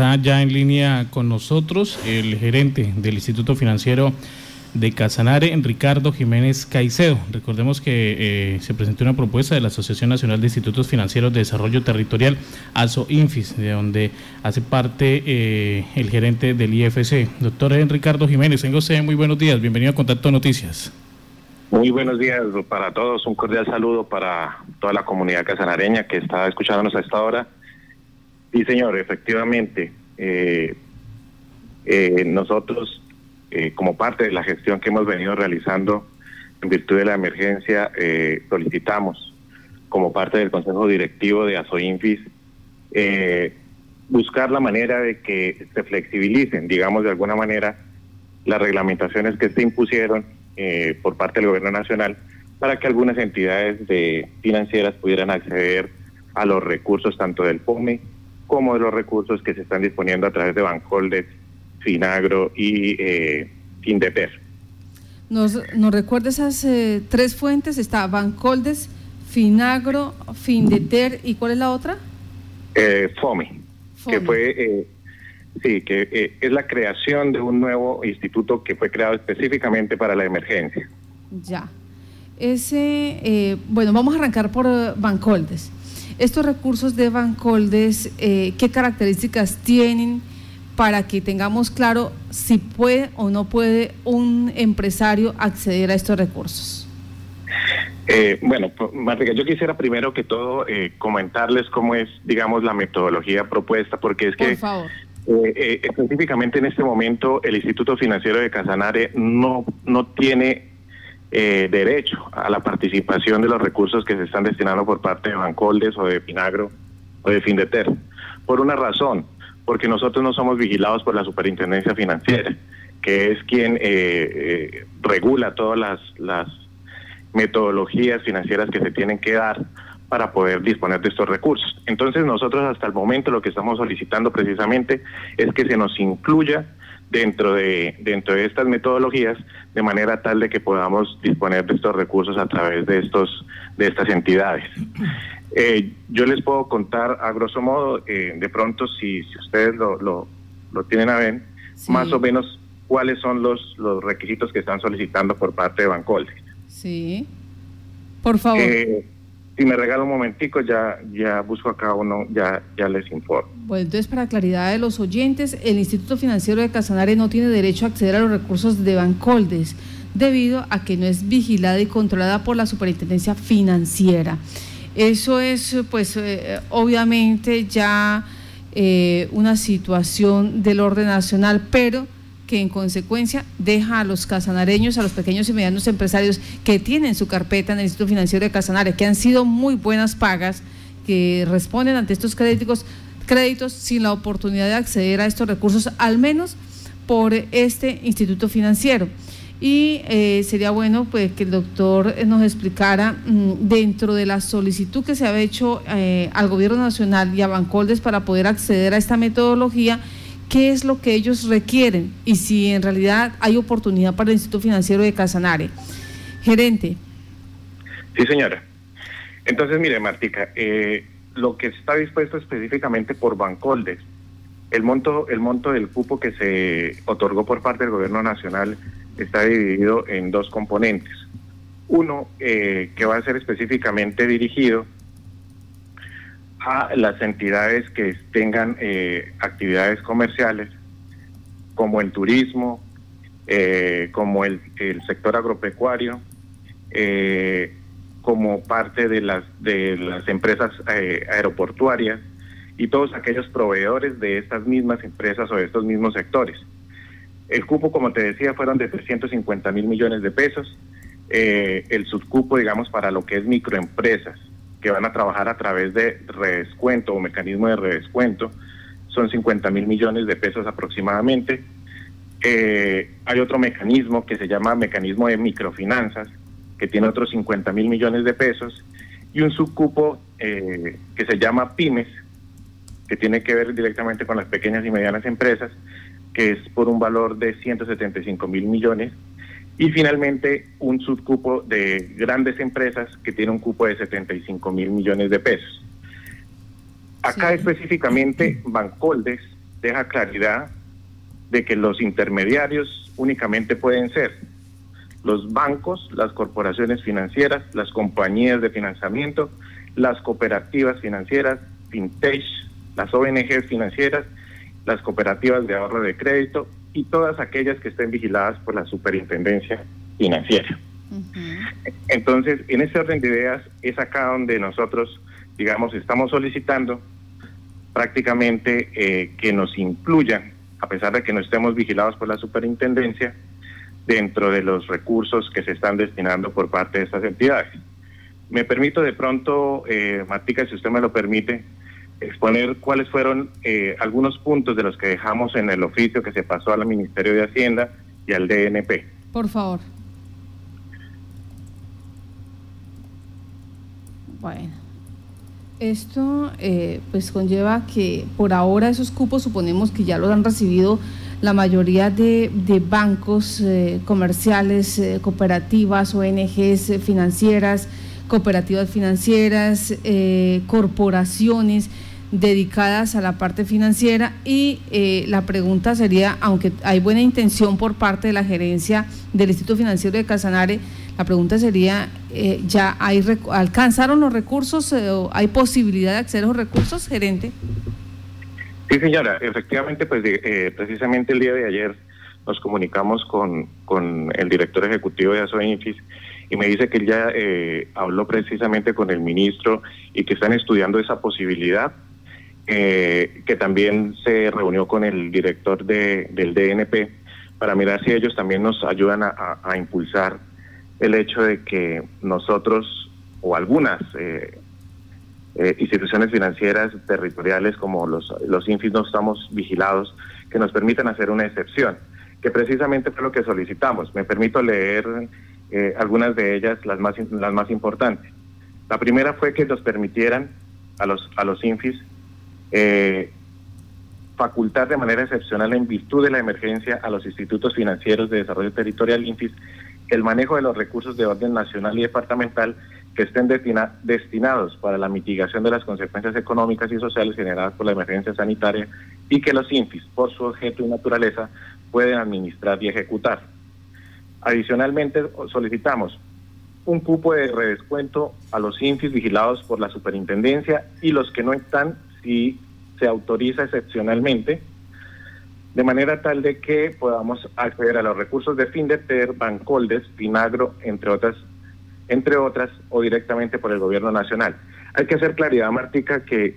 Está ya en línea con nosotros el gerente del Instituto Financiero de Casanare, Ricardo Jiménez Caicedo. Recordemos que eh, se presentó una propuesta de la Asociación Nacional de Institutos Financieros de Desarrollo Territorial, ASO-INFIS, de donde hace parte eh, el gerente del IFC. Doctor Ricardo Jiménez, tengo usted muy buenos días, bienvenido a Contacto Noticias. Muy buenos días para todos, un cordial saludo para toda la comunidad casanareña que está escuchándonos a esta hora. Sí, señor, efectivamente, eh, nosotros eh, como parte de la gestión que hemos venido realizando en virtud de la emergencia, eh, solicitamos como parte del Consejo Directivo de ASOINFIS eh, buscar la manera de que se flexibilicen, digamos de alguna manera, las reglamentaciones que se impusieron por parte del Gobierno Nacional para que algunas entidades de financieras pudieran acceder a los recursos tanto del POME como de los recursos que se están disponiendo a través de Bancoldes Finagro y eh, Findeter. ¿Nos, ¿Nos recuerda esas eh, tres fuentes? Está Bancoldes, Finagro, Findeter y ¿cuál es la otra? Eh, FOME, que fue, eh, sí, que es la creación de un nuevo instituto que fue creado específicamente para la emergencia. Ya. Ese, bueno, vamos a arrancar por Bancoldes. Estos recursos de Bancoldes, ¿qué características tienen? para que tengamos claro si puede o no puede un empresario acceder a estos recursos? Eh, bueno, Martica, yo quisiera primero que todo eh, comentarles cómo es, digamos, la metodología propuesta, porque es que eh, específicamente en este momento el Instituto Financiero de Casanare no, no tiene derecho a la participación de los recursos que se están destinando por parte de Bancoldes o de Pinagro o de Findeter, por una razón porque nosotros no somos vigilados por la Superintendencia Financiera, que es quien eh, eh, regula todas las metodologías financieras que se tienen que dar para poder disponer de estos recursos. Entonces nosotros hasta el momento lo que estamos solicitando precisamente es que se nos incluya dentro de dentro de estas metodologías de manera tal de que podamos disponer de estos recursos a través de estos de estas entidades. Eh, yo les puedo contar a grosso modo, eh, de pronto, si, si ustedes lo, lo, tienen a ver, más o menos cuáles son los, los requisitos que están solicitando por parte de Bancolde. Sí, por favor. Eh, si me regala un momentico, ya, ya busco acá uno, ya, ya les informo. Bueno, entonces, para claridad de los oyentes, el Instituto Financiero de Casanare no tiene derecho a acceder a los recursos de Bancoldes debido a que no es vigilada y controlada por la Superintendencia Financiera. Eso es, pues, eh, obviamente ya eh, una situación del orden nacional, pero que en consecuencia deja a los casanareños, a los pequeños y medianos empresarios que tienen su carpeta en el Instituto Financiero de Casanare, que han sido muy buenas pagas, que responden ante estos créditos, créditos sin la oportunidad de acceder a estos recursos, al menos por este instituto financiero. Y eh, sería bueno pues que el doctor nos explicara mm, dentro de la solicitud que se ha hecho eh, al gobierno nacional y a Bancoldes para poder acceder a esta metodología, qué es lo que ellos requieren y si en realidad hay oportunidad para el Instituto Financiero de Casanare. Gerente. Sí, señora. Entonces, mire, Martica, eh, lo que está dispuesto específicamente por Bancoldes, el monto, el monto del cupo que se otorgó por parte del gobierno nacional está dividido en dos componentes. Uno eh, que va a ser específicamente dirigido a las entidades que tengan eh, actividades comerciales como el turismo, eh, como el, sector agropecuario, como parte de las, de las empresas aeroportuarias y todos aquellos proveedores de estas mismas empresas o de estos mismos sectores. El cupo, como te decía, fueron de 350 mil millones de pesos. Eh, el subcupo, digamos, para lo que es microempresas, que van a trabajar a través de redescuento o mecanismo de redescuento, son 50 mil millones de pesos aproximadamente. Eh, hay otro mecanismo que se llama mecanismo de microfinanzas, que tiene otros 50 mil millones de pesos, y un subcupo eh, que se llama pymes, que tiene que ver directamente con las pequeñas y medianas empresas, que es por un valor de 175 mil millones, y finalmente un subcupo de grandes empresas que tiene un cupo de 75 mil millones de pesos. Acá específicamente Bancoldes deja claridad de que los intermediarios únicamente pueden ser los bancos, las corporaciones financieras, las compañías de financiamiento, las cooperativas financieras, fintech, las ONGs financieras, las cooperativas de ahorro de crédito y todas aquellas que estén vigiladas por la superintendencia financiera. Entonces, en ese orden de ideas es acá donde nosotros, digamos, estamos solicitando prácticamente eh, que nos incluyan, a pesar de que no estemos vigilados por la superintendencia, dentro de los recursos que se están destinando por parte de estas entidades. Me permito de pronto, eh, Matica, si usted me lo permite, exponer cuáles fueron eh, algunos puntos de los que dejamos en el oficio que se pasó al Ministerio de Hacienda y al DNP. Por favor. Bueno, esto eh, pues conlleva que por ahora esos cupos suponemos que ya los han recibido la mayoría de, bancos eh, comerciales, eh, cooperativas, ONGs financieras, cooperativas financieras, corporaciones dedicadas a la parte financiera y la pregunta sería, aunque hay buena intención por parte de la gerencia del Instituto Financiero de Casanare, la pregunta sería, eh, ¿ya hay alcanzaron los recursos eh, o hay posibilidad de acceder a los recursos, gerente? Sí, señora, efectivamente, pues eh, precisamente el día de ayer nos comunicamos con, con el director ejecutivo de ASOINFIS y me dice que ya habló precisamente con el ministro y que están estudiando esa posibilidad, que también se reunió con el director de, del DNP para mirar si ellos también nos ayudan a impulsar el hecho de que nosotros o algunas eh, eh, instituciones financieras territoriales como los, los INFIS no estamos vigilados, que nos permitan hacer una excepción, que precisamente fue lo que solicitamos. Me permito leer eh, algunas de ellas, las más, las más importantes. La primera fue que nos permitieran a los, a los INFIS facultar de manera excepcional en virtud de la emergencia a los institutos financieros de desarrollo territorial INFIS el manejo de los recursos de orden nacional y departamental que estén destinados para la mitigación de las consecuencias económicas y sociales generadas por la emergencia sanitaria y que los INFIS, por su objeto y naturaleza, pueden administrar y ejecutar. Adicionalmente, solicitamos un cupo de redescuento a los INFIS vigilados por la superintendencia y los que no están, si se autoriza excepcionalmente, de manera tal de que podamos acceder a los recursos de Findeter, Bancoldes, Finagro, entre otras, entre otras, o directamente por el gobierno nacional. Hay que hacer claridad, Martica, que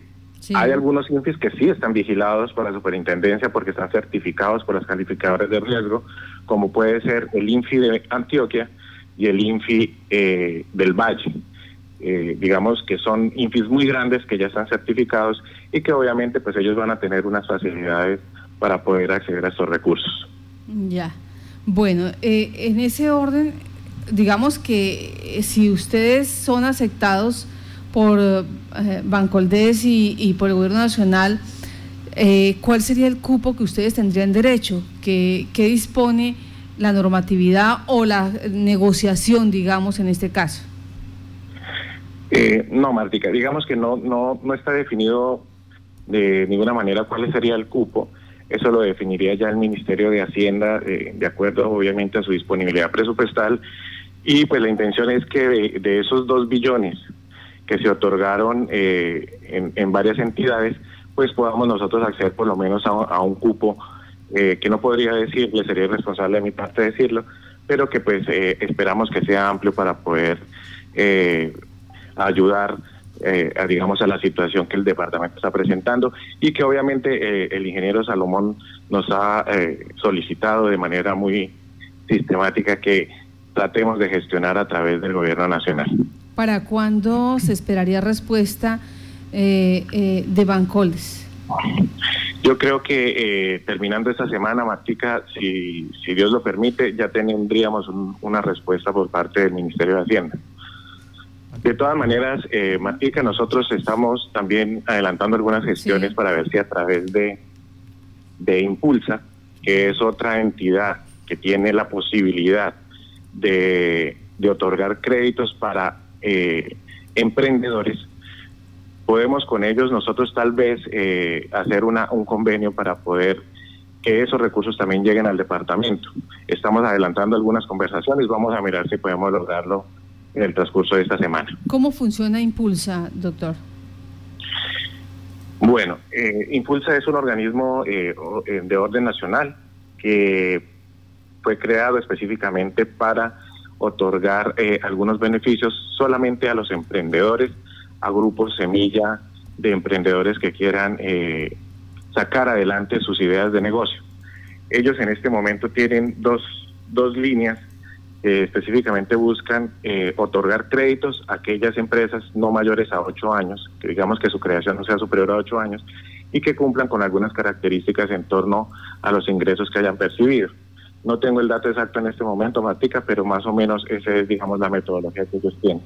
hay algunos INFIs que sí están vigilados por la superintendencia porque están certificados por los calificadores de riesgo, como puede ser el INFI de Antioquia y el INFI eh, del Valle. Eh, digamos que son INFIs muy grandes que ya están certificados y que obviamente pues ellos van a tener unas facilidades para poder acceder a estos recursos. Ya. Bueno, eh, en ese orden, digamos que eh, si ustedes son aceptados por eh, Bancoldes y, por el Gobierno Nacional, ¿cuál sería el cupo que ustedes tendrían derecho? ¿Qué, ¿Qué, dispone la normatividad o la negociación, digamos, en este caso? No, Martica, digamos que no, no, no está definido de ninguna manera cuál sería el cupo. Eso lo definiría ya el Ministerio de Hacienda, eh, de acuerdo obviamente a su disponibilidad presupuestal. Y pues la intención es que de, esos dos billones que se otorgaron eh, en, varias entidades, pues podamos nosotros acceder por lo menos a, un cupo eh, que no podría decirle, sería irresponsable de mi parte decirlo, pero que pues esperamos que sea amplio para poder ayudar eh, digamos, a la situación que el departamento está presentando y que obviamente eh, el ingeniero Salomón nos ha eh, solicitado de manera muy sistemática que tratemos de gestionar a través del gobierno nacional. ¿Para cuándo se esperaría respuesta de Bancoles? Yo creo que terminando esta semana, Martica, si, si Dios lo permite, ya tendríamos una respuesta por parte del Ministerio de Hacienda. De todas maneras, eh, Matica, nosotros estamos también adelantando algunas gestiones para ver si a través de, de Impulsa, que es otra entidad que tiene la posibilidad de, otorgar créditos para eh, emprendedores, podemos con ellos nosotros tal vez eh, hacer una, un convenio para poder que esos recursos también lleguen al departamento. Estamos adelantando algunas conversaciones, vamos a mirar si podemos lograrlo en el transcurso de esta semana. ¿Cómo funciona Impulsa, doctor? Bueno, eh, Impulsa es un organismo eh, eh, de orden nacional que fue creado específicamente para otorgar algunos beneficios solamente a los emprendedores, a grupos semilla de emprendedores que quieran sacar adelante sus ideas de negocio. Ellos en este momento tienen dos, dos líneas específicamente buscan eh, otorgar créditos a aquellas empresas no mayores a ocho años, que digamos que su creación no sea superior a ocho años, y que cumplan con algunas características en torno a los ingresos que hayan percibido. No tengo el dato exacto en este momento, Matica, pero más o menos esa es, digamos, la metodología que ellos tienen.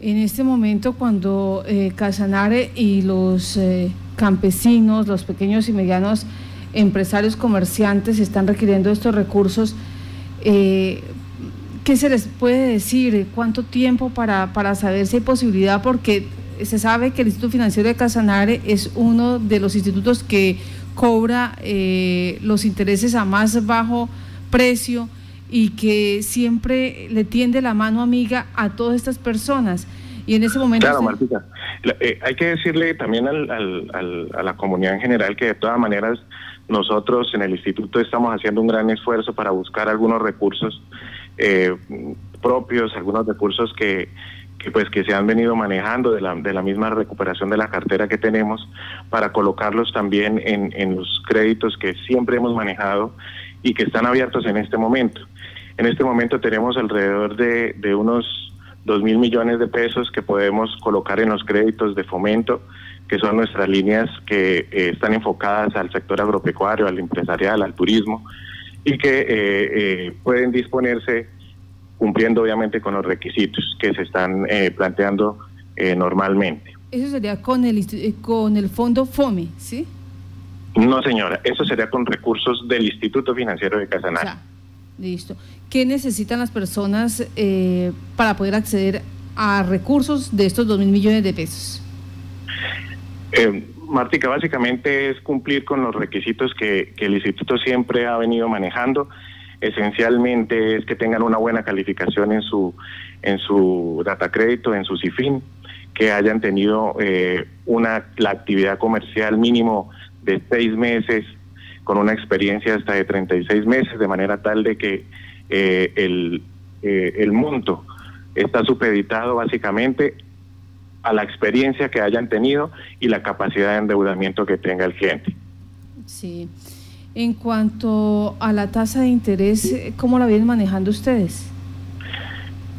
En este momento, cuando eh, Casanare y los eh, campesinos, los pequeños y medianos empresarios comerciantes están requiriendo estos recursos, eh, ¿Qué se les puede decir? ¿Cuánto tiempo para, para saber si hay posibilidad? Porque se sabe que el Instituto Financiero de Casanare es uno de los institutos que cobra eh, los intereses a más bajo precio y que siempre le tiende la mano amiga a todas estas personas. Y en ese momento... Claro, Martita. Eh, hay que decirle también al, al, a la comunidad en general que de todas maneras nosotros en el instituto estamos haciendo un gran esfuerzo para buscar algunos recursos eh, propios, algunos recursos que, pues que se han venido manejando de la, de la misma recuperación de la cartera que tenemos para colocarlos también en, en los créditos que siempre hemos manejado y que están abiertos en este momento. En este momento tenemos alrededor de, de unos dos mil millones de pesos que podemos colocar en los créditos de fomento que son nuestras líneas que eh, están enfocadas al sector agropecuario, al empresarial, al turismo, y que eh, eh, pueden disponerse cumpliendo obviamente con los requisitos que se están planteando normalmente. Eso sería con el, con el fondo FOME, ¿sí? No, señora, eso sería con recursos del Instituto Financiero de Casanare. listo. ¿Qué necesitan las personas para poder acceder a recursos de estos dos mil millones de pesos? Eh, Martica, básicamente es cumplir con los requisitos que, el instituto siempre ha venido manejando. Esencialmente es que tengan una buena calificación en su en su data crédito, en su CIFIN, que hayan tenido eh, una la actividad comercial mínimo de seis meses con una experiencia hasta de 36 meses, de manera tal de que eh, el, eh, el monto está supeditado básicamente a la experiencia que hayan tenido y la capacidad de endeudamiento que tenga el cliente. Sí. En cuanto a la tasa de interés, ¿cómo la vienen manejando ustedes?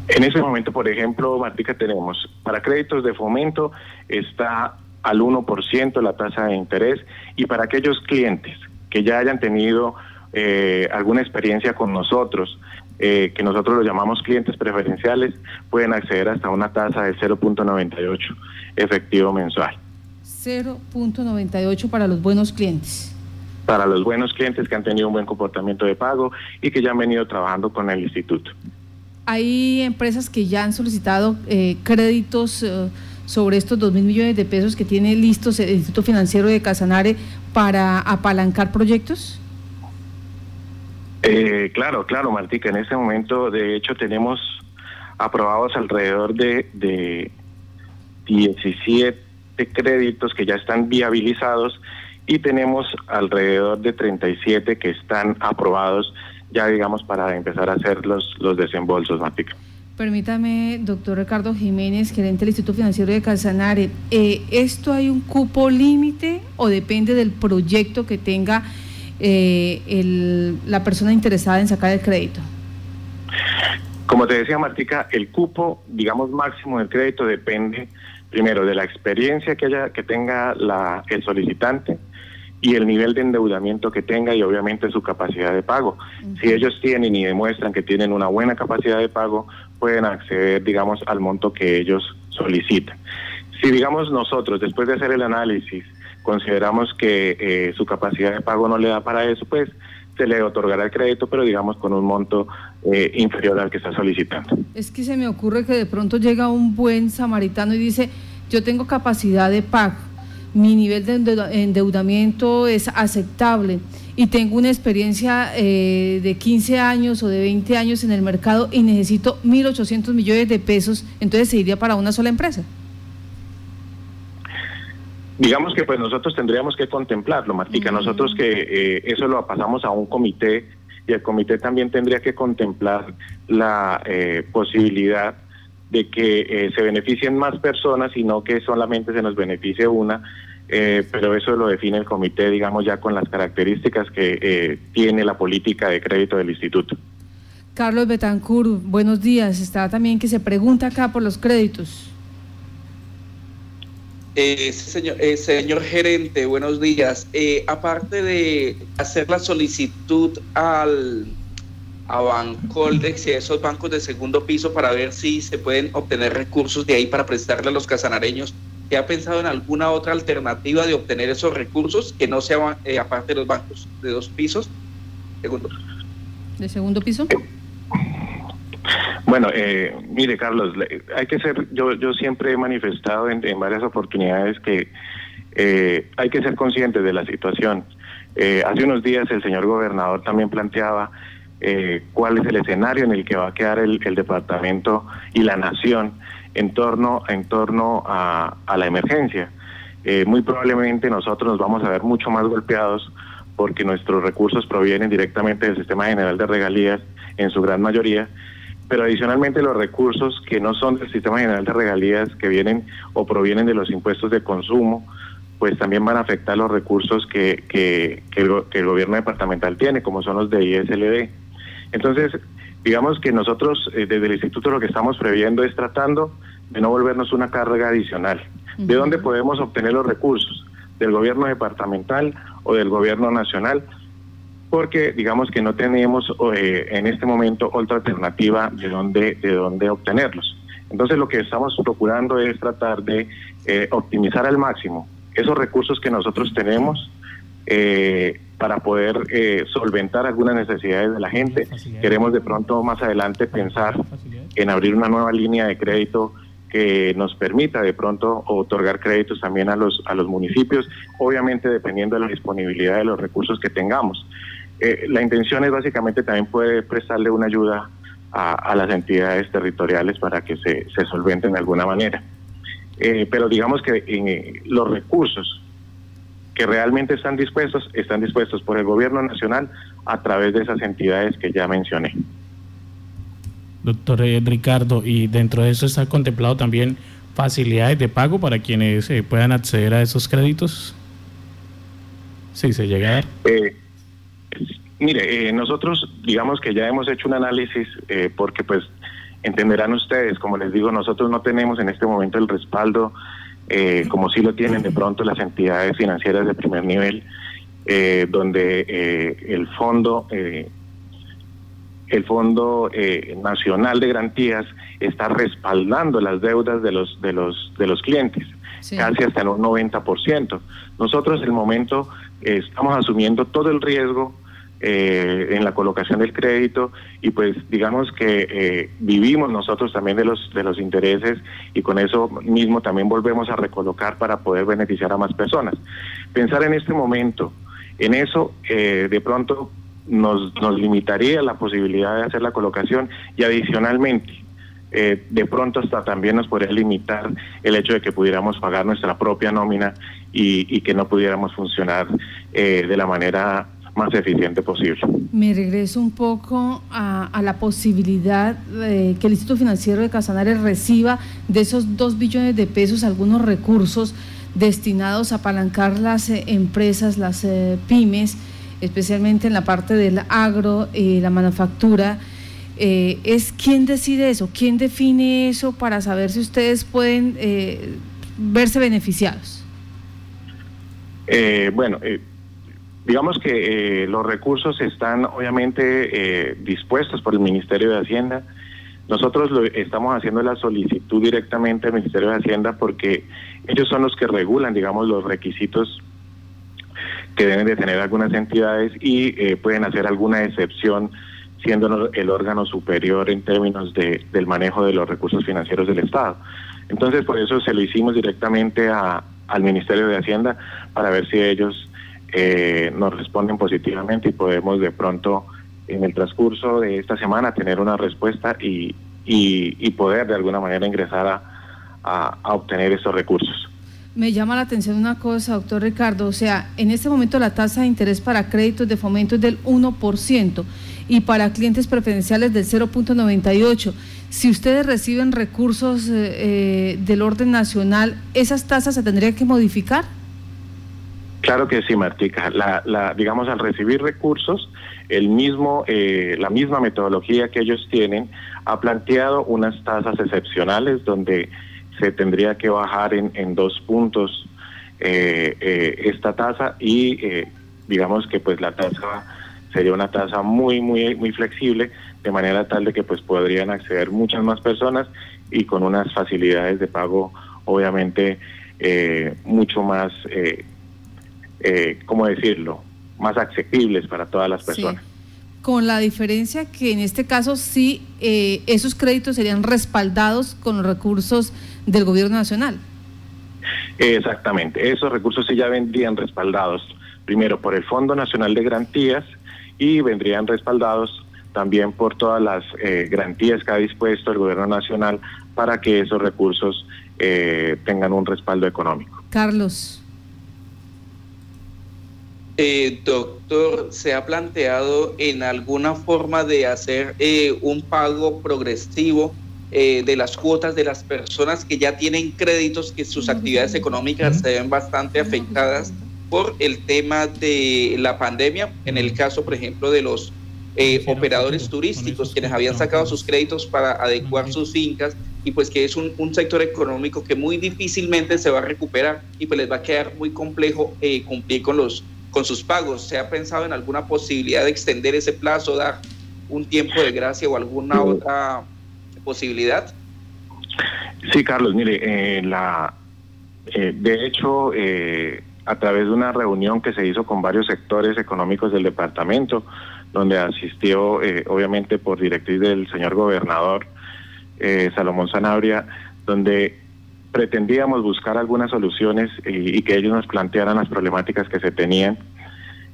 En ese momento, por ejemplo, Martica, tenemos para créditos de fomento está al 1% la tasa de interés y para aquellos clientes que ya hayan tenido eh, alguna experiencia con nosotros, eh, que nosotros lo llamamos clientes preferenciales, pueden acceder hasta una tasa de 0.98 efectivo mensual. 0.98 para los buenos clientes. Para los buenos clientes que han tenido un buen comportamiento de pago y que ya han venido trabajando con el instituto. Hay empresas que ya han solicitado eh, créditos eh, sobre estos 2 mil millones de pesos que tiene listos el Instituto Financiero de Casanare para apalancar proyectos. Eh, claro, claro, Martica. En este momento, de hecho, tenemos aprobados alrededor de, de 17 créditos que ya están viabilizados y tenemos alrededor de 37 que están aprobados ya, digamos, para empezar a hacer los, los desembolsos, Martica. Permítame, doctor Ricardo Jiménez, gerente del Instituto Financiero de Casanare, eh, ¿esto hay un cupo límite o depende del proyecto que tenga eh, el, la persona interesada en sacar el crédito? Como te decía Martica, el cupo, digamos, máximo del crédito depende primero de la experiencia que haya que tenga la, el solicitante y el nivel de endeudamiento que tenga y obviamente su capacidad de pago. Si ellos tienen y demuestran que tienen una buena capacidad de pago, pueden acceder, digamos, al monto que ellos solicitan. Si digamos nosotros, después de hacer el análisis, consideramos que eh, su capacidad de pago no le da para eso, pues se le otorgará el crédito, pero digamos con un monto eh, inferior al que está solicitando. Es que se me ocurre que de pronto llega un buen samaritano y dice, yo tengo capacidad de pago, mi nivel de endeudamiento es aceptable y tengo una experiencia eh, de 15 años o de 20 años en el mercado y necesito 1.800 millones de pesos, entonces se iría para una sola empresa. Digamos que pues nosotros tendríamos que contemplarlo, Martica. Mm. Nosotros que eh, eso lo pasamos a un comité y el comité también tendría que contemplar la eh, posibilidad de que se beneficien más personas y no que solamente se nos beneficie una eh, pero eso lo define el comité, digamos, ya con las características que eh, tiene la política de crédito del instituto. Carlos Betancourt, buenos días. Está también que se pregunta acá por los créditos. Eh, señor, eh, señor gerente, buenos días. aparte de hacer la solicitud al a Bancoldex y a esos bancos de segundo piso para ver si se pueden obtener recursos de ahí para prestarle a los casanareños, ha pensado en alguna otra alternativa de obtener esos recursos que no sea eh, aparte de los bancos de dos pisos? Segundo. ¿De segundo piso? Bueno, eh, mire Carlos, hay que ser, yo, yo siempre he manifestado en, varias oportunidades que eh, hay que ser conscientes de la situación. hace unos días el señor gobernador también planteaba cuál es el escenario en el que va a quedar el, el departamento y la nación en torno, en torno a, la emergencia. Eh, muy probablemente nosotros nos vamos a ver mucho más golpeados porque nuestros recursos provienen directamente del Sistema General de Regalías en su gran mayoría, pero adicionalmente los recursos que no son del Sistema General de Regalías, que vienen o provienen de los impuestos de consumo, pues también van a afectar los recursos que, que, que, el, que el gobierno departamental tiene, como son los de ISLD. Entonces, digamos que nosotros eh, desde el instituto lo que estamos previendo es tratando de no volvernos una carga adicional. ¿De dónde podemos obtener los recursos? ¿Del gobierno departamental o del gobierno nacional? Porque digamos que no tenemos eh, en este momento otra alternativa de dónde, de dónde obtenerlos. Entonces lo que estamos procurando es tratar de eh, optimizar al máximo esos recursos que nosotros tenemos eh, para poder eh, solventar algunas necesidades de la gente. Queremos de pronto más adelante pensar en abrir una nueva línea de crédito que nos permita de pronto otorgar créditos también a los a los municipios, obviamente dependiendo de la disponibilidad de los recursos que tengamos. Eh, la intención es básicamente también poder prestarle una ayuda a, las entidades territoriales para que se, se solventen de alguna manera. Eh, pero digamos que en, los recursos que realmente están dispuestos, están dispuestos por el gobierno nacional a través de esas entidades que ya mencioné. Doctor eh, Ricardo, y dentro de eso está contemplado también facilidades de pago para quienes eh, puedan acceder a esos créditos. Sí, se llega a dar. Eh, mire, nosotros digamos que ya hemos hecho un análisis porque pues entenderán ustedes, como les digo, nosotros no tenemos en este momento el respaldo eh, como sí lo tienen de pronto las entidades financieras de primer nivel, eh, donde eh, el fondo el fondo nacional de garantías está respaldando las deudas de los de los de los clientes casi hasta un 90%. Nosotros en el momento estamos asumiendo todo el riesgo eh, en la colocación del crédito y pues digamos que eh, vivimos nosotros también de los de los intereses y con eso mismo también volvemos a recolocar para poder beneficiar a más personas. Pensar en este momento en eso eh, de pronto nos, nos limitaría la posibilidad de hacer la colocación y adicionalmente de pronto hasta también nos podría limitar el hecho de que pudiéramos pagar nuestra propia nómina y, y que no pudiéramos funcionar de la manera más eficiente posible. Me regreso un poco a, la posibilidad de que el Instituto Financiero de Casanare reciba de esos dos billones de pesos algunos recursos destinados a apalancar las eh, empresas, las eh, pymes, especialmente en la parte del agro y la manufactura. Eh, ¿Es quién decide eso? ¿Quién define eso para saber si ustedes pueden verse beneficiados? bueno, Digamos que eh, los recursos están obviamente eh, dispuestos por el Ministerio de Hacienda. Nosotros lo, estamos haciendo la solicitud directamente al Ministerio de Hacienda porque ellos son los que regulan, digamos, los requisitos que deben de tener algunas entidades y eh, pueden hacer alguna excepción siendo el órgano superior en términos de, del manejo de los recursos financieros del Estado. Entonces, por eso se lo hicimos directamente a, al Ministerio de Hacienda para ver si ellos eh, nos responden positivamente y podemos de pronto en el transcurso de esta semana tener una respuesta y, y, poder de alguna manera ingresar a, a, obtener esos recursos. Me llama la atención una cosa, doctor Ricardo, o sea, en este momento la tasa de interés para créditos de fomento es del 1% y para clientes preferenciales del 0.98. Si ustedes reciben recursos eh, eh, del orden nacional, ¿esas tasas se tendrían que modificar? Claro que sí, Martica. La, digamos, al recibir recursos, el mismo, eh, la misma metodología que ellos tienen ha planteado unas tasas excepcionales donde se tendría que bajar en, en dos puntos esta tasa y digamos que pues la tasa sería una tasa muy, muy, muy flexible, de manera tal de que pues podrían acceder muchas más personas y con unas facilidades de pago obviamente eh, mucho más, eh, eh, ¿cómo decirlo?, más accesibles para todas las personas. Con la diferencia que en este caso sí eh, esos créditos serían respaldados con los recursos del gobierno nacional. Exactamente, esos recursos sí ya vendrían respaldados primero por el Fondo Nacional de Garantías y vendrían respaldados también por todas las eh, garantías que ha dispuesto el gobierno nacional para que esos recursos eh, tengan un respaldo económico. Carlos. Eh, doctor, ¿se ha planteado en alguna forma de hacer un pago progresivo de las cuotas de las personas que ya tienen créditos, que sus actividades económicas se ven bastante afectadas por el tema de la pandemia, en el caso, por ejemplo, de los eh, operadores turísticos, quienes habían sacado sus créditos para adecuar sus fincas y pues que es un, sector económico que muy difícilmente se va a recuperar y pues les va a quedar muy complejo eh, cumplir con, los, con sus pagos. ¿Se ha pensado en alguna posibilidad de extender ese plazo, dar un tiempo de gracia o alguna otra posibilidad? Sí, Carlos, mire, eh, la, de hecho, a través de una reunión que se hizo con varios sectores económicos del departamento, donde asistió eh, obviamente por directriz del señor gobernador eh, Salomón Sanabria, donde pretendíamos buscar algunas soluciones y, que ellos nos plantearan las problemáticas que se tenían.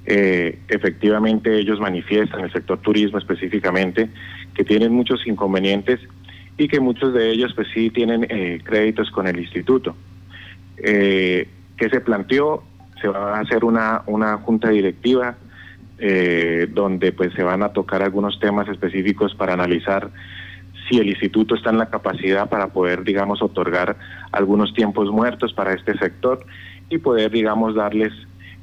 Eh, efectivamente ellos manifiestan, el sector turismo específicamente, que tienen muchos inconvenientes y que muchos de ellos pues sí tienen créditos con el instituto. ¿Qué se planteó? Se va a hacer una, una junta directiva eh, donde pues se van a tocar algunos temas específicos para analizar si el instituto está en la capacidad para poder, digamos, otorgar algunos tiempos muertos para este sector y poder, digamos, darles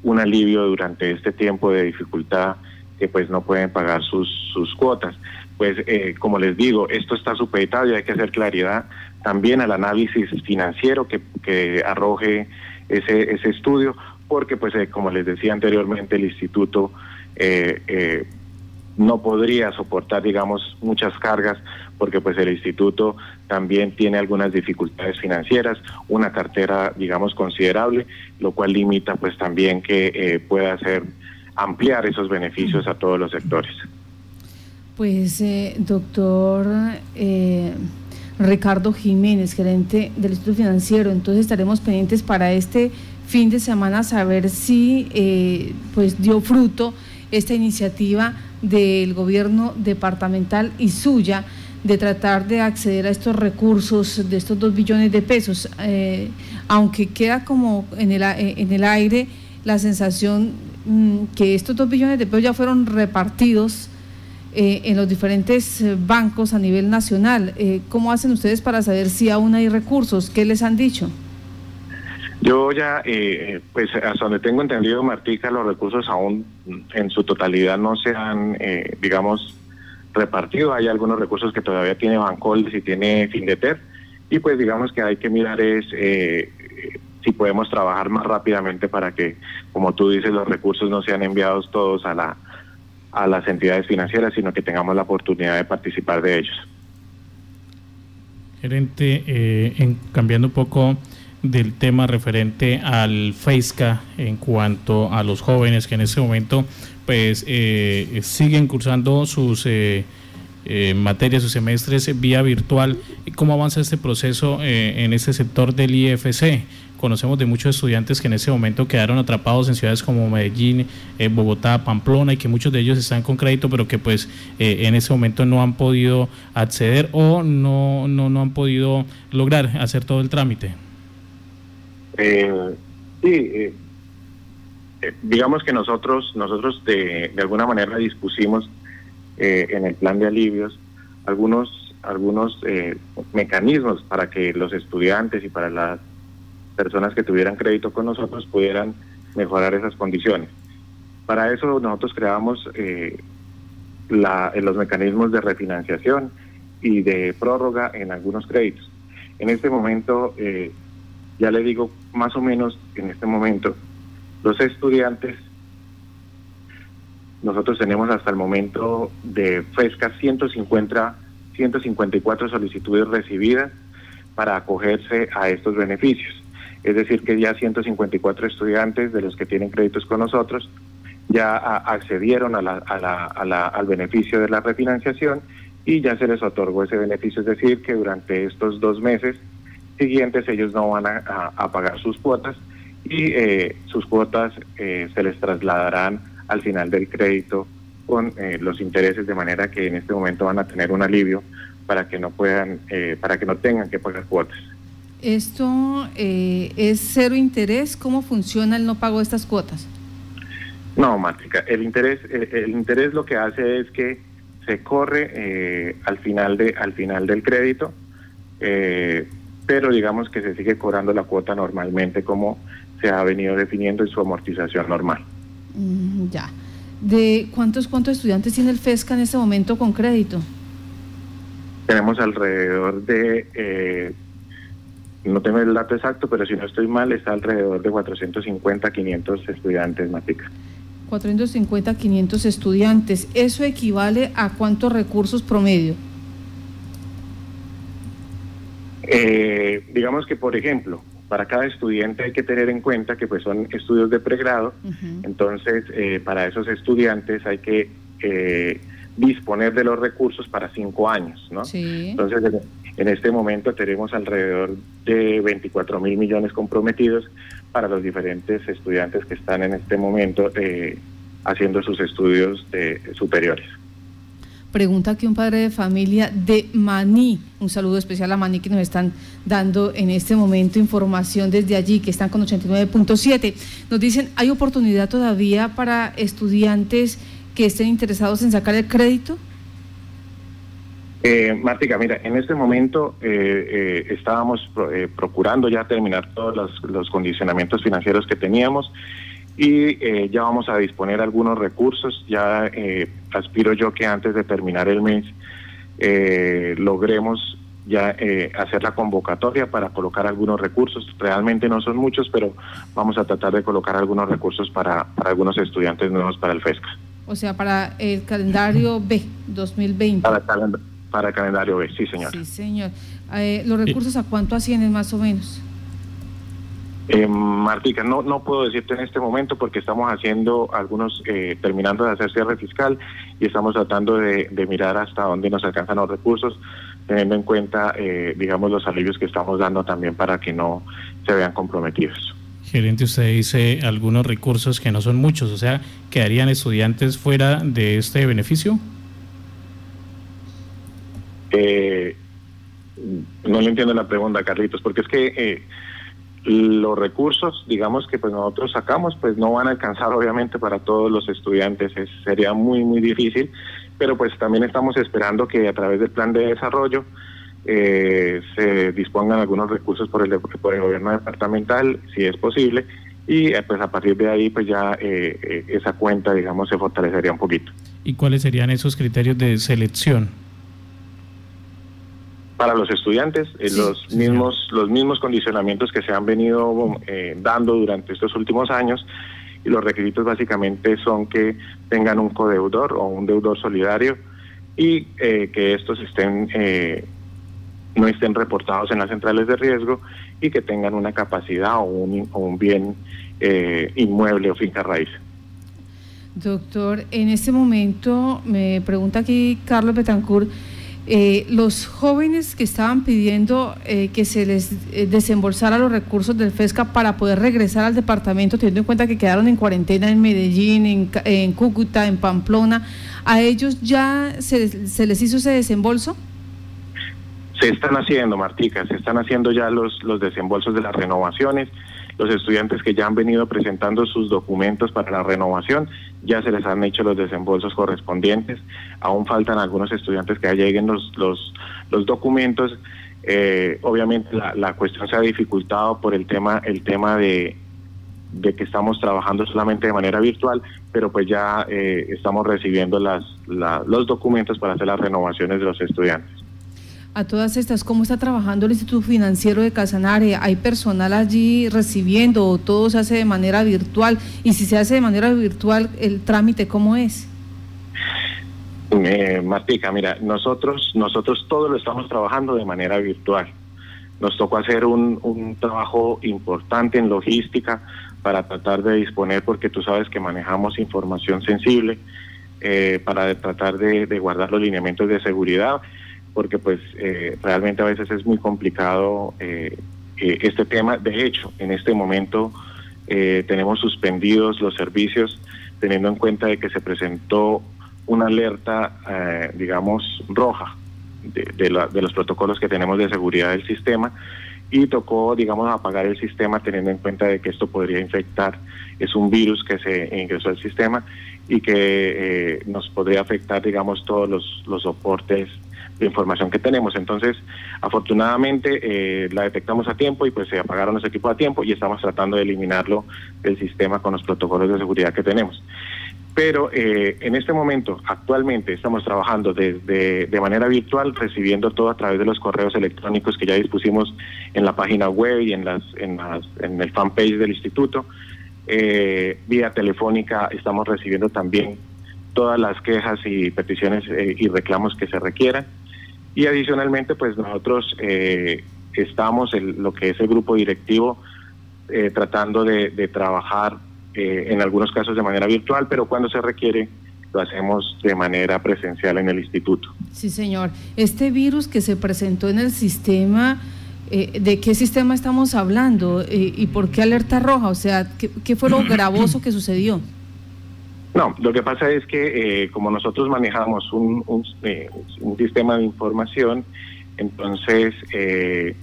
un alivio durante este tiempo de dificultad que pues no pueden pagar sus, sus cuotas. Pues eh, como les digo, esto está supeditado y hay que hacer claridad también al análisis financiero que, que arroje ese, ese estudio, porque pues eh, como les decía anteriormente, el instituto eh, eh, no podría soportar, digamos, muchas cargas, porque pues el instituto también tiene algunas dificultades financieras, una cartera, digamos, considerable, lo cual limita pues también que pueda hacer ampliar esos beneficios a todos los sectores. Pues, doctor Ricardo Jiménez, gerente del Instituto Financiero. Entonces estaremos pendientes para este fin de semana saber si eh, pues dio fruto esta iniciativa del gobierno departamental y suya de tratar de acceder a estos recursos de estos dos billones de pesos, eh, aunque queda como en el, en el aire la sensación mm, que estos dos billones de pesos ya fueron repartidos eh, en los diferentes eh, bancos a nivel nacional. Eh, ¿Cómo hacen ustedes para saber si aún hay recursos? ¿Qué les han dicho? Yo ya, pues hasta donde tengo entendido, Martica, los recursos aún en su totalidad no se han, digamos, repartido. Hay algunos recursos que todavía tiene Bancoldes y tiene Findeter. Y pues digamos que hay que mirar es si podemos trabajar más rápidamente para que, como tú dices, los recursos no sean enviados todos a la a las entidades financieras, sino que tengamos la oportunidad de participar de ellos. Gerente, eh, en, cambiando un poco del tema referente al FEISCA en cuanto a los jóvenes que en este momento pues eh, siguen cursando sus eh, materias o semestres vía virtual. ¿Cómo avanza este proceso en este sector del IFC? Conocemos de muchos estudiantes que en ese momento quedaron atrapados en ciudades como Medellín, eh, Bogotá, Pamplona y que muchos de ellos están con crédito, pero que pues eh, en ese momento no han podido acceder o no, no, no han podido lograr hacer todo el trámite. Eh, sí, digamos que nosotros, nosotros de, de alguna manera dispusimos en el plan de alivios algunos, algunos mecanismos para que los estudiantes y para las personas que tuvieran crédito con nosotros pudieran mejorar esas condiciones. Para eso nosotros creamos eh, los mecanismos de refinanciación y de prórroga en algunos créditos. En este momento, eh, ya le digo más o menos, en este momento, los estudiantes, nosotros tenemos hasta el momento de FESCA 150, 154 solicitudes recibidas para acogerse a estos beneficios. Es decir, que ya 154 estudiantes de los que tienen créditos con nosotros ya accedieron al beneficio de la refinanciación y ya se les otorgó ese beneficio, es decir, que durante estos dos meses siguientes ellos no van a, pagar sus cuotas y eh, sus cuotas eh, se les trasladarán al final del crédito con eh, los intereses de manera que en este momento van a tener un alivio para que no puedan, para que no tengan que pagar cuotas. ¿Esto eh, es cero interés? ¿Cómo funciona el no pago de estas cuotas? No, Mática, el interés, el, interés lo que hace es que se corre eh, al final de al final del crédito, eh, pero digamos que se sigue cobrando la cuota normalmente como se ha venido definiendo en su amortización normal. Mm, ya. ¿De cuántos cuántos estudiantes tiene el FESCA en este momento con crédito? Tenemos alrededor de no tengo el dato exacto, pero si no estoy mal, está alrededor de 450, 500 estudiantes, Matica. 450, 500 estudiantes. ¿Eso equivale a cuántos recursos promedio? Eh, digamos que, por ejemplo, para cada estudiante hay que tener en cuenta que pues son estudios de pregrado, entonces eh, para esos estudiantes hay que eh, disponer de los recursos para cinco años, ¿no? Sí. Entonces, en este momento tenemos alrededor de 24 mil millones comprometidos para los diferentes estudiantes que están en este momento eh, haciendo sus estudios superiores. Pregunta aquí un padre de familia de Maní. Un saludo especial a Maní que nos están dando en este momento información desde allí, que están con 89.7. Nos dicen, ¿hay oportunidad todavía para estudiantes que estén interesados en sacar el crédito? Eh, Martica, mira, en este momento eh, eh, estábamos eh, procurando ya terminar todos los, condicionamientos financieros que teníamos y ya vamos a disponer algunos recursos. Ya aspiro yo que antes de terminar el mes logremos ya hacer la convocatoria para colocar algunos recursos. Realmente no son muchos, pero vamos a tratar de colocar algunos recursos para, algunos estudiantes nuevos para el FESCA. O sea, para el calendario B 2020. Para para el calendario B, sí, señor. Sí, señor. Eh, ¿Los recursos a cuánto ascienden más o menos? Eh, Martica, no, no puedo decirte en este momento porque estamos haciendo algunos, eh, terminando de hacer cierre fiscal y estamos tratando de, mirar hasta dónde nos alcanzan los recursos, teniendo en cuenta, eh, digamos, los alivios que estamos dando también para que no se vean comprometidos. Gerente, usted dice algunos recursos que no son muchos, o sea, ¿quedarían estudiantes fuera de este beneficio? Eh, no le entiendo la pregunta, Carlitos, porque es que eh, los recursos, digamos que pues nosotros sacamos, pues no van a alcanzar obviamente para todos los estudiantes, sería muy, muy difícil, pero pues también estamos esperando que a través del plan de desarrollo eh, se dispongan algunos recursos por el, por el gobierno departamental, si es posible, y eh, pues a partir de ahí pues ya esa cuenta, digamos, se fortalecería un poquito. ¿Y cuáles serían esos criterios de selección? Para los estudiantes, eh, los mismos los mismos condicionamientos que se han venido eh, dando durante estos últimos años y los requisitos básicamente son que tengan un codeudor o un deudor solidario y eh, que estos estén no estén reportados en las centrales de riesgo y que tengan una capacidad o un, o un bien inmueble o finca raíz. Doctor, en este momento me pregunta aquí Carlos Betancourt, eh, los jóvenes que estaban pidiendo eh, que se les eh, desembolsara los recursos del FESCA para poder regresar al departamento, teniendo en cuenta que quedaron en cuarentena en Medellín, en, en Cúcuta, en Pamplona, ¿a ellos ya se, se, les hizo ese desembolso? Se están haciendo, Martica, se están haciendo ya los, los desembolsos de las renovaciones los estudiantes que ya han venido presentando sus documentos para la renovación, ya se les han hecho los desembolsos correspondientes. Aún faltan algunos estudiantes que ya lleguen los, los, documentos. Eh, obviamente la, la, cuestión se ha dificultado por el tema, el tema de, de que estamos trabajando solamente de manera virtual, pero pues ya eh, estamos recibiendo las, los documentos para hacer las renovaciones de los estudiantes a todas estas, ¿cómo está trabajando el Instituto Financiero de Casanare? ¿Hay personal allí recibiendo o todo se hace de manera virtual? Y si se hace de manera virtual, ¿el trámite cómo es? Eh, Martica, mira, nosotros, nosotros todo lo estamos trabajando de manera virtual. Nos tocó hacer un, trabajo importante en logística para tratar de disponer, porque tú sabes que manejamos información sensible, eh, para tratar de, de guardar los lineamientos de seguridad porque pues eh, realmente a veces es muy complicado eh, eh, este tema. De hecho, en este momento tenemos suspendidos los servicios teniendo en cuenta de que se presentó una alerta, digamos, roja de, los protocolos que tenemos de seguridad del sistema y tocó, digamos, apagar el sistema teniendo en cuenta de que esto podría infectar, es un virus que se ingresó al sistema y que nos podría afectar, digamos, todos los soportes de información que tenemos. Entonces, afortunadamente eh, la detectamos a tiempo y pues se apagaron los equipos a tiempo y estamos tratando de eliminarlo del sistema con los protocolos de seguridad que tenemos. Pero eh, en este momento, actualmente, estamos trabajando desde de manera virtual, recibiendo todo a través de los correos electrónicos que ya dispusimos en la página web y en, las, en, las, en el fanpage del instituto. Eh, vía telefónica estamos recibiendo también todas las quejas y peticiones y reclamos que se requieran. Y adicionalmente, pues nosotros eh, estamos, en lo que es el grupo directivo, eh, tratando de, trabajar eh, en algunos casos de manera virtual, pero cuando se requiere lo hacemos de manera presencial en el instituto. Sí, señor. Este virus que se presentó en el sistema, ¿de qué sistema estamos hablando? ¿Y por qué alerta roja? O sea, ¿qué, qué fue lo gravoso que sucedió? No, lo que pasa es que eh, como nosotros manejamos un, eh, un, sistema de información, entonces eh,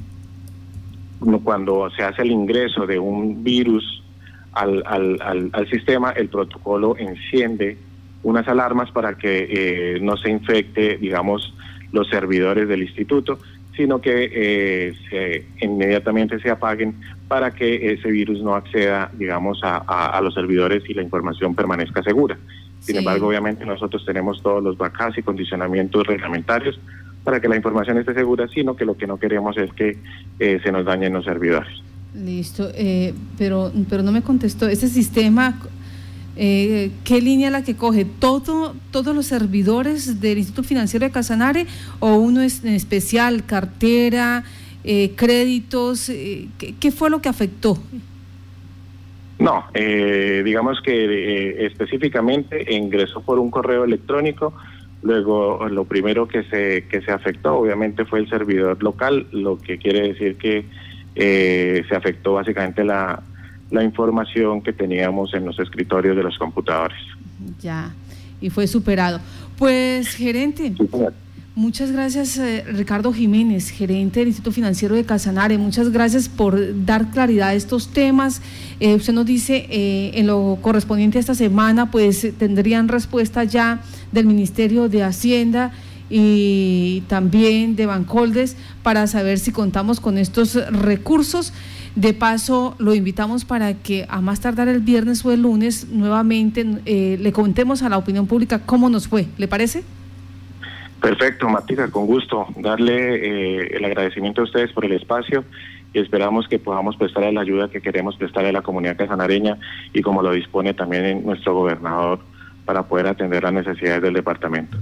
cuando se hace el ingreso de un virus al, al, al, sistema, el protocolo enciende unas alarmas para que no se infecte, digamos, los servidores del instituto sino que eh, se, inmediatamente se apaguen para que ese virus no acceda, digamos, a, los servidores y la información permanezca segura. Sin embargo, obviamente nosotros tenemos todos los backups y condicionamientos reglamentarios para que la información esté segura, sino que lo que no queremos es que eh, se nos dañen los servidores. Listo, eh, pero, pero no me contestó. ¿Ese sistema eh, ¿Qué línea la que coge? ¿Todo, ¿Todos los servidores del Instituto Financiero de Casanare o uno es en especial, cartera, eh, créditos? Eh, ¿qué, fue lo que afectó? No, eh, digamos que específicamente ingresó por un correo electrónico. Luego, lo primero que se, que se afectó, obviamente, fue el servidor local, lo que quiere decir que se afectó básicamente la, la información que teníamos en los escritorios de los computadores. Ya, y fue superado. Pues, gerente. Muchas gracias, eh, Ricardo Jiménez, gerente del Instituto Financiero de Casanare. Muchas gracias por dar claridad a estos temas. Eh, usted nos dice eh, en lo correspondiente a esta semana, pues tendrían respuesta ya del Ministerio de Hacienda y también de Bancoldes para saber si contamos con estos recursos. De paso, lo invitamos para que a más tardar el viernes o el lunes nuevamente eh, le contemos a la opinión pública cómo nos fue. ¿Le parece? Perfecto, Matica, con gusto. Darle eh, el agradecimiento a ustedes por el espacio y esperamos que podamos prestarle la ayuda que queremos prestarle a la comunidad casanareña y como lo dispone también nuestro gobernador para poder atender las necesidades del departamento.